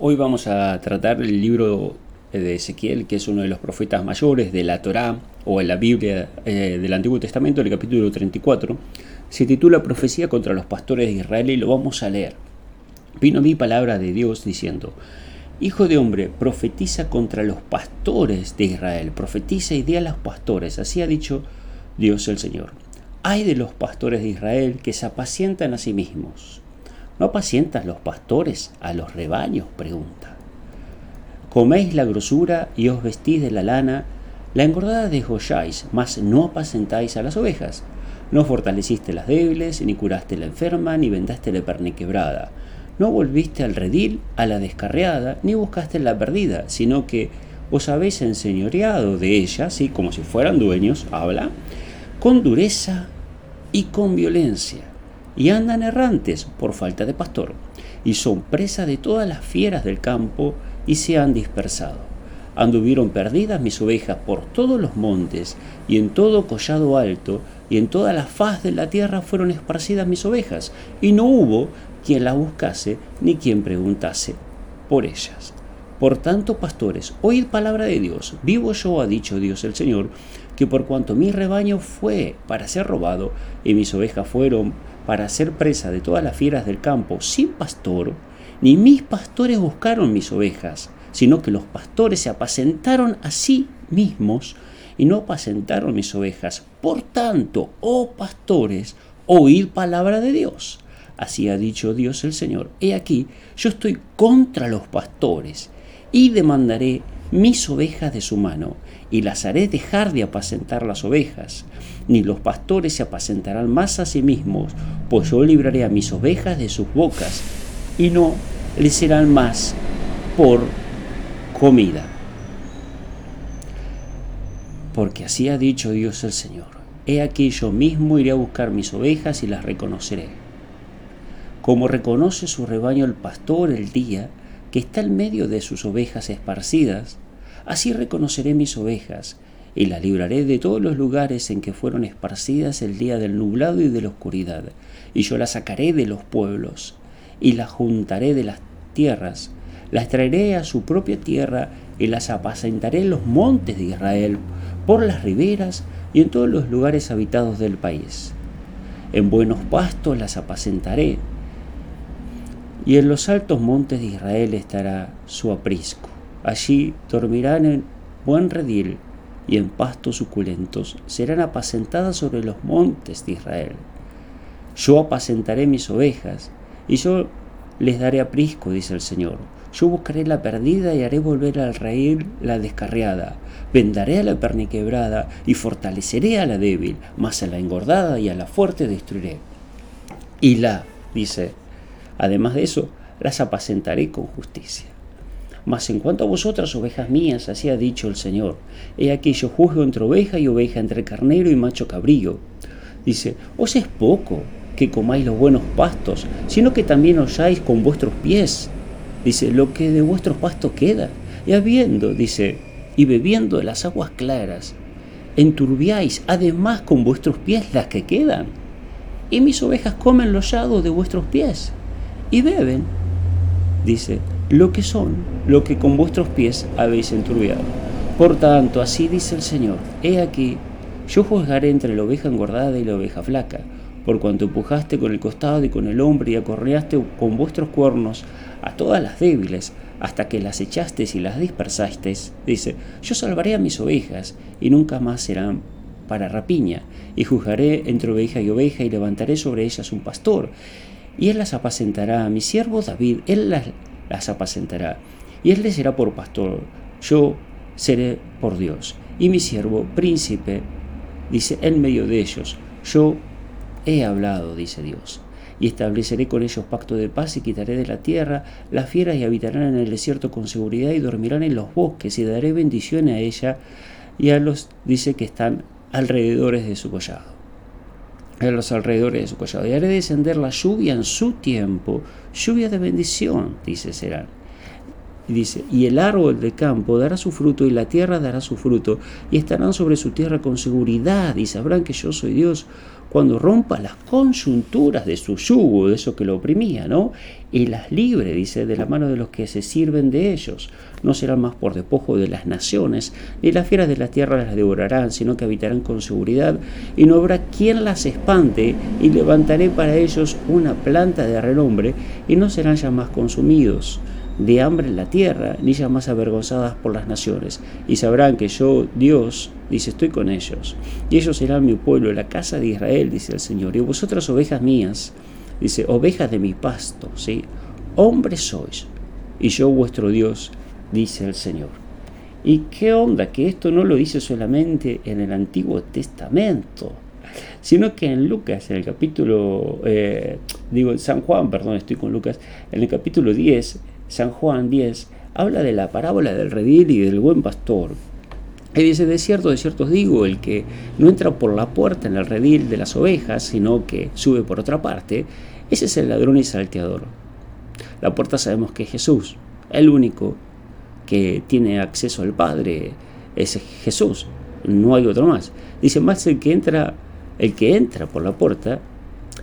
Hoy vamos a tratar el libro de Ezequiel, que es uno de los profetas mayores de la Torá o en la Biblia eh, del Antiguo Testamento, el capítulo 34. Se titula Profecía contra los pastores de Israel y lo vamos a leer. Vino mi palabra de Dios diciendo, Hijo de hombre, profetiza contra los pastores de Israel, profetiza y di a los pastores, así ha dicho Dios el Señor. Hay de los pastores de Israel que se apacientan a sí mismos. ¿No apacientan los pastores a los rebaños? pregunta. Coméis la grosura y os vestís de la lana, la engordada desgolláis, mas no apacentáis a las ovejas. No fortaleciste las débiles, ni curaste la enferma, ni vendaste la perniquebrada. No volviste al redil, a la descarriada, ni buscaste la perdida, sino que os habéis enseñoreado de ellas, y como si fueran dueños, habla, con dureza y con violencia, y andan errantes por falta de pastor, y son presa de todas las fieras del campo, y se han dispersado. Anduvieron perdidas mis ovejas por todos los montes, y en todo collado alto, y en toda la faz de la tierra fueron esparcidas mis ovejas, y no hubo quien las buscase, ni quien preguntase por ellas. Por tanto, pastores, oíd palabra de Dios. Vivo yo, ha dicho Dios el Señor, que por cuanto mi rebaño fue para ser robado y mis ovejas fueron para ser presa de todas las fieras del campo sin pastor, ni mis pastores buscaron mis ovejas, sino que los pastores se apacentaron a sí mismos y no apacentaron mis ovejas. Por tanto, oh pastores, oíd palabra de Dios. Así ha dicho Dios el Señor. He aquí, yo estoy contra los pastores y demandaré mis ovejas de su mano, y las haré dejar de apacentar las ovejas. Ni los pastores se apacentarán más a sí mismos, pues yo libraré a mis ovejas de sus bocas, y no les serán más por comida. Porque así ha dicho Dios el Señor. He aquí yo mismo iré a buscar mis ovejas y las reconoceré. Como reconoce su rebaño el pastor el día que está en medio de sus ovejas esparcidas, así reconoceré mis ovejas y las libraré de todos los lugares en que fueron esparcidas el día del nublado y de la oscuridad, y yo las sacaré de los pueblos y las juntaré de las tierras, las traeré a su propia tierra y las apacentaré en los montes de Israel, por las riberas y en todos los lugares habitados del país. En buenos pastos las apacentaré, y en los altos montes de Israel estará su aprisco. Allí dormirán en buen redil y en pastos suculentos serán apacentadas sobre los montes de Israel. Yo apacentaré mis ovejas y yo les daré aprisco, dice el Señor. Yo buscaré la perdida y haré volver al reír la descarriada. Vendaré a la perniquebrada y fortaleceré a la débil, mas a la engordada y a la fuerte destruiré. Y la, dice Además de eso, las apacentaré con justicia. Mas en cuanto a vosotras, ovejas mías, así ha dicho el Señor, he aquí yo juzgo entre oveja y oveja, entre carnero y macho cabrío. Dice, os es poco que comáis los buenos pastos, sino que también osáis con vuestros pies. Dice, lo que de vuestros pastos queda. Y habiendo, dice, y bebiendo de las aguas claras, enturbiáis además con vuestros pies las que quedan. Y mis ovejas comen los llados de vuestros pies y beben, dice, lo que son, lo que con vuestros pies habéis enturbiado. Por tanto, así dice el Señor, he aquí, yo juzgaré entre la oveja engordada y la oveja flaca, por cuanto empujaste con el costado y con el hombre y acorreaste con vuestros cuernos a todas las débiles, hasta que las echasteis y las dispersasteis, dice, yo salvaré a mis ovejas y nunca más serán para rapiña, y juzgaré entre oveja y oveja y levantaré sobre ellas un pastor, y él las apacentará. a Mi siervo David, él las, apacentará, y él les será por pastor. Yo seré por Dios, y mi siervo príncipe, dice, en medio de ellos. Yo he hablado, dice Dios. Y estableceré con ellos pacto de paz y quitaré de la tierra las fieras y habitarán en el desierto con seguridad y dormirán en los bosques y daré bendición a ella y a los, dice, que están alrededores de su collado en los alrededores de su collado. Y haré descender la lluvia en su tiempo, lluvia de bendición, dice serán. Y dice, y el árbol del campo dará su fruto y la tierra dará su fruto, y estarán sobre su tierra con seguridad y sabrán que yo soy Dios cuando rompa las conjunturas de su yugo, de eso que lo oprimía, ¿no? Y las libre, dice, de la mano de los que se sirven de ellos. No serán más por despojo de las naciones, ni las fieras de la tierra las devorarán, sino que habitarán con seguridad, y no habrá quien las espante, y levantaré para ellos una planta de renombre, y no serán ya más consumidos de hambre en la tierra, ni ya más avergonzadas por las naciones, y sabrán que yo, Dios, dice, estoy con ellos, y ellos serán mi pueblo, la casa de Israel, dice el Señor, y vosotras ovejas mías, dice, ovejas de mi pasto, ¿sí? Hombres sois, y yo vuestro Dios, dice el Señor. ¿Y qué onda? Que esto no lo dice solamente en el Antiguo Testamento, sino que en Lucas, en el capítulo, eh, digo, San Juan, perdón, estoy con Lucas, en el capítulo 10, San Juan 10, habla de la parábola del redil y del buen pastor. Y dice, de cierto, de cierto os digo, el que no entra por la puerta en el redil de las ovejas, sino que sube por otra parte, ese es el ladrón y salteador. La puerta sabemos que es Jesús, el único que tiene acceso al Padre es Jesús, no hay otro más. Dice, más el que entra, el que entra por la puerta,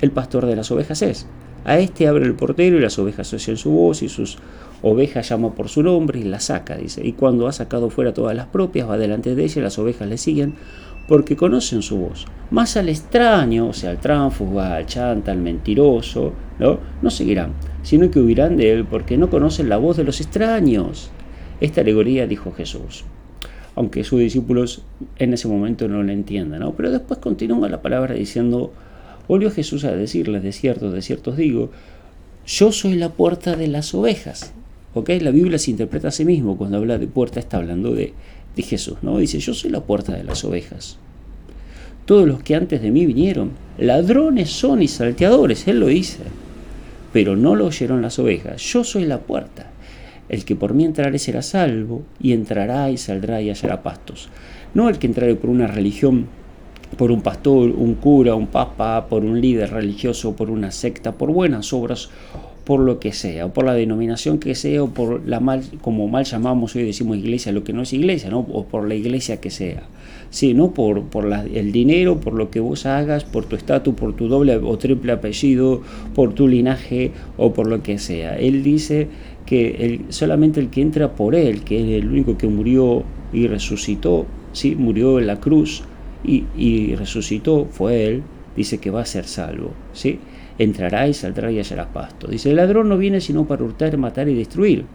el pastor de las ovejas es. A este abre el portero y las ovejas oyen su voz y sus ovejas llama por su nombre y la saca, dice. Y cuando ha sacado fuera todas las propias, va delante de ella y las ovejas le siguen porque conocen su voz. Más al extraño, o sea, al tránfugo, al chanta, al mentiroso, ¿no? no seguirán, sino que huirán de él porque no conocen la voz de los extraños. Esta alegoría dijo Jesús, aunque sus discípulos en ese momento no la entiendan, ¿no? pero después continúa la palabra diciendo, Volvió Jesús a decirles, de cierto, de cierto os digo, yo soy la puerta de las ovejas. ¿Ok? La Biblia se interpreta a sí mismo cuando habla de puerta, está hablando de, de Jesús, ¿no? Dice, yo soy la puerta de las ovejas. Todos los que antes de mí vinieron, ladrones son y salteadores, Él lo dice, pero no lo oyeron las ovejas. Yo soy la puerta. El que por mí entrare será salvo, y entrará y saldrá y hallará pastos. No el que entrare por una religión por un pastor, un cura, un papa, por un líder religioso, por una secta, por buenas obras, por lo que sea, o por la denominación que sea, o por la mal, como mal llamamos hoy decimos iglesia, lo que no es iglesia, ¿no? o por la iglesia que sea. Sí, no por, por el dinero, por lo que vos hagas, por tu estatus, por tu doble o triple apellido, por tu linaje o por lo que sea. Él dice que el, solamente el que entra por él, que es el único que murió y resucitó, sí, murió en la cruz, y, resucitó, fue él, dice que va a ser salvo. ¿sí? Entrará y saldrá y hallará pasto. Dice, el ladrón no viene sino para hurtar, matar y destruir.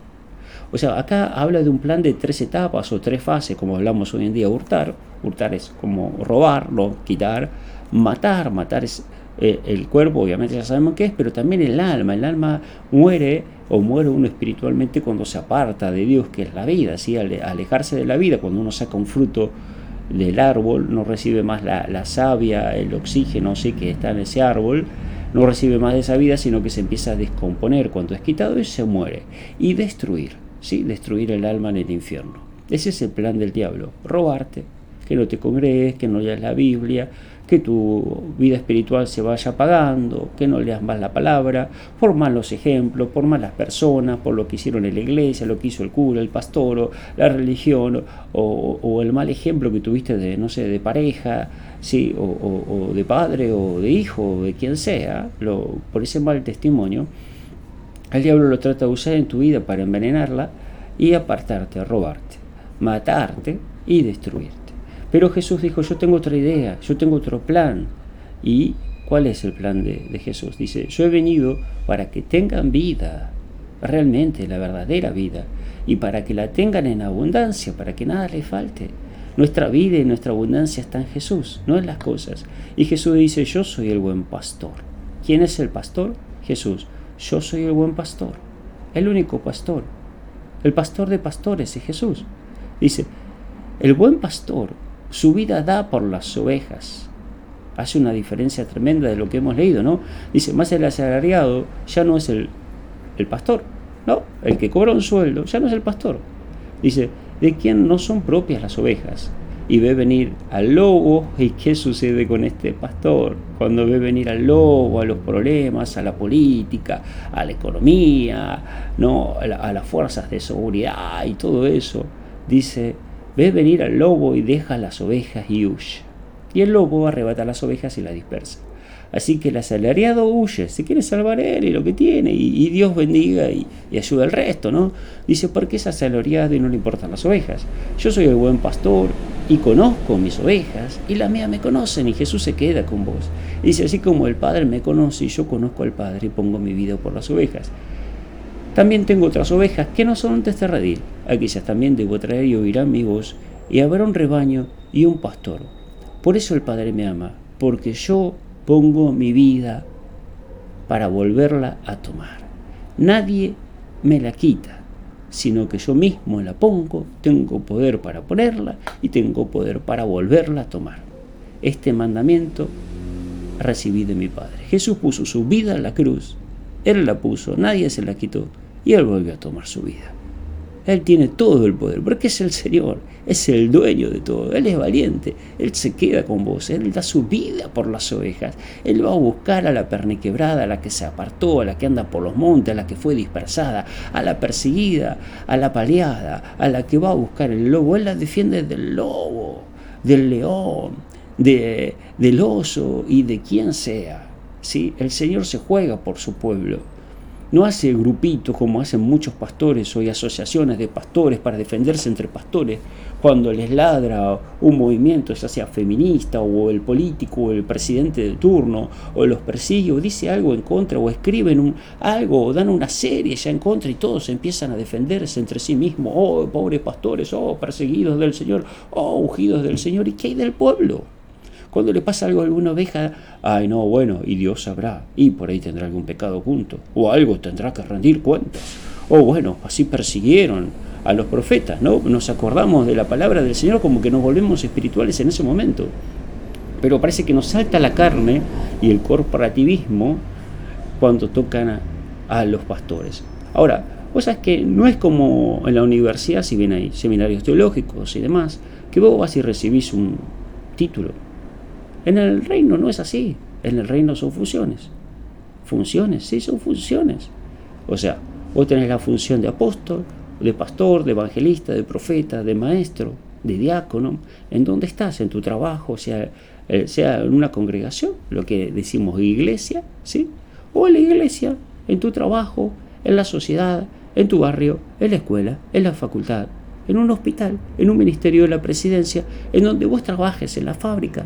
O sea, acá habla de un plan de tres etapas o tres fases, como hablamos hoy en día, hurtar. Hurtar es como robar, no, quitar, matar, matar es eh, el cuerpo, obviamente ya sabemos qué es, pero también el alma. El alma muere o muere uno espiritualmente cuando se aparta de Dios, que es la vida, ¿sí? alejarse de la vida, cuando uno saca un fruto del árbol, no recibe más la, savia, el oxígeno sí que está en ese árbol, no recibe más de esa vida, sino que se empieza a descomponer cuando es quitado y se muere. Y destruir, ¿sí? destruir el alma en el infierno. Ese es el plan del diablo, robarte, que no te congregues, que no leas la Biblia, que tu vida espiritual se vaya apagando, que no leas más la palabra, por malos ejemplos, por malas personas, por lo que hicieron en la iglesia, lo que hizo el cura, el pastor, la religión, o, el mal ejemplo que tuviste de, no sé, de pareja, sí, o, de padre, o de hijo, o de quien sea, lo, por ese mal testimonio, el diablo lo trata de usar en tu vida para envenenarla y apartarte, robarte, matarte y destruir. Pero Jesús dijo, yo tengo otra idea, yo tengo otro plan. ¿Y cuál es el plan de, Jesús? Dice, yo he venido para que tengan vida, realmente la verdadera vida, y para que la tengan en abundancia, para que nada les falte. Nuestra vida y nuestra abundancia está en Jesús, no en las cosas. Y Jesús dice, yo soy el buen pastor. ¿Quién es el pastor? Jesús. Yo soy el buen pastor, el único pastor. El pastor de pastores es Jesús. Dice, el buen pastor su vida da por las ovejas. Hace una diferencia tremenda de lo que hemos leído, ¿no? Dice, más el asalariado ya no es el, el pastor, ¿no? El que cobra un sueldo ya no es el pastor. Dice, de quién no son propias las ovejas. Y ve venir al lobo, ¿y qué sucede con este pastor? Cuando ve venir al lobo, a los problemas, a la política, a la economía, ¿no? a, a las fuerzas de seguridad y todo eso, dice, Ve venir al lobo y deja las ovejas y huye. Y el lobo arrebata las ovejas y las dispersa. Así que el asalariado huye, se quiere salvar él y lo que tiene, y, Dios bendiga y, y, ayuda al resto, ¿no? Dice, porque es asalariado y no le importan las ovejas. Yo soy el buen pastor y conozco mis ovejas, y la mía me conocen, y Jesús se queda con vos. Dice, así como el Padre me conoce y yo conozco al Padre y pongo mi vida por las ovejas. También tengo otras ovejas que no son de este redil. Aquellas también debo traer y oirán mi voz, y habrá un rebaño y un pastor. Por eso el Padre me ama, porque yo pongo mi vida para volverla a tomar. Nadie me la quita, sino que yo mismo la pongo, tengo poder para ponerla y tengo poder para volverla a tomar. Este mandamiento recibí de mi Padre. Jesús puso su vida en la cruz, Él la puso, nadie se la quitó y Él volvió a tomar su vida. Él tiene todo el poder, porque es el Señor, es el dueño de todo. Él es valiente, Él se queda con vos, Él da su vida por las ovejas. Él va a buscar a la perniquebrada, a la que se apartó, a la que anda por los montes, a la que fue dispersada, a la perseguida, a la paliada, a la que va a buscar el lobo. Él la defiende del lobo, del león, de, del oso y de quien sea. ¿Sí? El Señor se juega por su pueblo. No hace grupitos como hacen muchos pastores o asociaciones de pastores para defenderse entre pastores cuando les ladra un movimiento, ya sea feminista o el político o el presidente de turno, o los persigue o dice algo en contra o escriben algo o dan una serie ya en contra y todos empiezan a defenderse entre sí mismos. Oh, pobres pastores, oh, perseguidos del Señor, oh, ungidos del Señor. ¿Y qué hay del pueblo? Cuando le pasa algo a alguna oveja, ay no, bueno, y Dios sabrá, y por ahí tendrá algún pecado oculto, o algo tendrá que rendir cuentas. O bueno, así persiguieron a los profetas, ¿no? Nos acordamos de la palabra del Señor como que nos volvemos espirituales en ese momento. Pero parece que nos salta la carne y el corporativismo cuando tocan a, los pastores. Ahora, vos sabés que no es como en la universidad, si bien hay seminarios teológicos y demás, que vos vas y recibís un título en el reino no es así. En el reino son funciones. Funciones, sí, son funciones. O sea, vos tenés la función de apóstol, de pastor, de evangelista, de profeta, de maestro, de diácono. ¿En dónde estás? En tu trabajo, sea, eh, sea en una congregación, lo que decimos iglesia, ¿sí? O en la iglesia, en tu trabajo, en la sociedad, en tu barrio, en la escuela, en la facultad, en un hospital, en un ministerio de la presidencia, en donde vos trabajes, en la fábrica,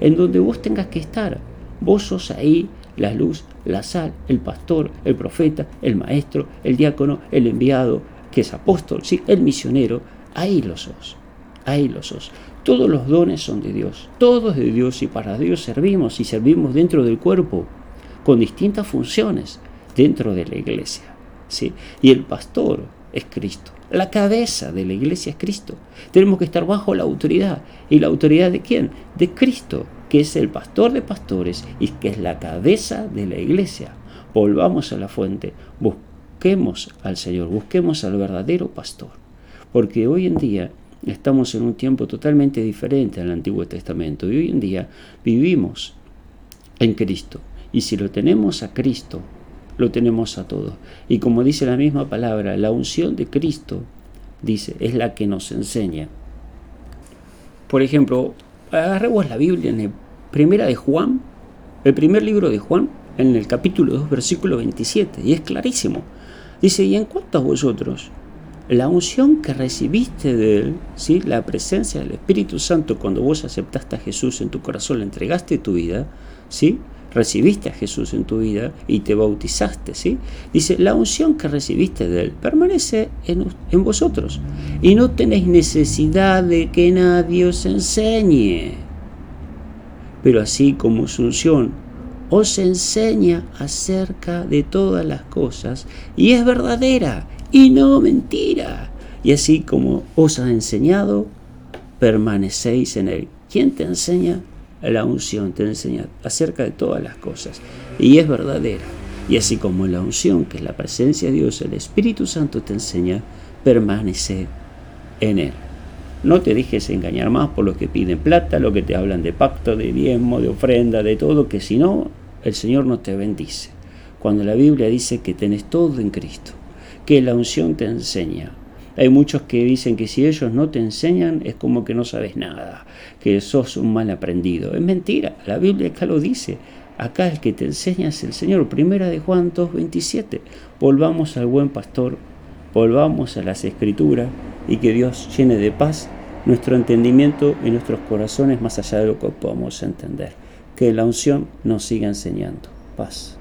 En donde vos tengas que estar. Vos sos ahí la luz, la sal, el pastor, el profeta, el maestro, el diácono, el enviado, que es apóstol, ¿sí? El misionero. Ahí lo sos. Ahí lo sos. Todos los dones son de Dios. Todos de Dios y para Dios servimos y servimos dentro del cuerpo con distintas funciones dentro de la iglesia. ¿sí? Y el pastor es Cristo. La cabeza de la iglesia es Cristo. Tenemos que estar bajo la autoridad. ¿Y la autoridad de quién? De Cristo, que es el pastor de pastores y que es la cabeza de la iglesia. Volvamos a la fuente, busquemos al Señor, busquemos al verdadero pastor. Porque hoy en día estamos en un tiempo totalmente diferente al Antiguo Testamento y hoy en día vivimos en Cristo. Y si lo tenemos a Cristo, lo tenemos a todos. Y como dice la misma palabra, la unción de Cristo, dice, es la que nos enseña. Por ejemplo, agarremos la Biblia en el primera de Juan, el primer libro de Juan, en el capítulo 2, versículo 27, y es clarísimo. Dice, y en cuanto a vosotros, la unción que recibiste de Él, ¿sí? la presencia del Espíritu Santo cuando vos aceptaste a Jesús en tu corazón, le entregaste tu vida, ¿sí? Recibiste a Jesús en tu vida y te bautizaste, ¿sí? Dice, la unción que recibiste de Él permanece en, vosotros y no tenéis necesidad de que nadie os enseñe. Pero así como su unción os enseña acerca de todas las cosas y es verdadera y no mentira. Y así como os ha enseñado, permanecéis en Él. ¿Quién te enseña? La unción te enseña acerca de todas las cosas y es verdadera. Y así como la unción, que es la presencia de Dios, el Espíritu Santo te enseña, permanece en Él. No te dejes engañar más por los que piden plata, lo que te hablan de pacto, de diezmo, de ofrenda, de todo, que si no, el Señor no te bendice. Cuando la Biblia dice que tenés todo en Cristo, que la unción te enseña, Hay muchos que dicen que si ellos no te enseñan es como que no sabes nada, que sos un mal aprendido. Es mentira, la Biblia acá lo dice. Acá el que te enseña es el Señor. Primera de Juan 2.27. Volvamos al buen pastor, volvamos a las escrituras y que Dios llene de paz nuestro entendimiento y nuestros corazones más allá de lo que podamos entender. Que la unción nos siga enseñando. Paz.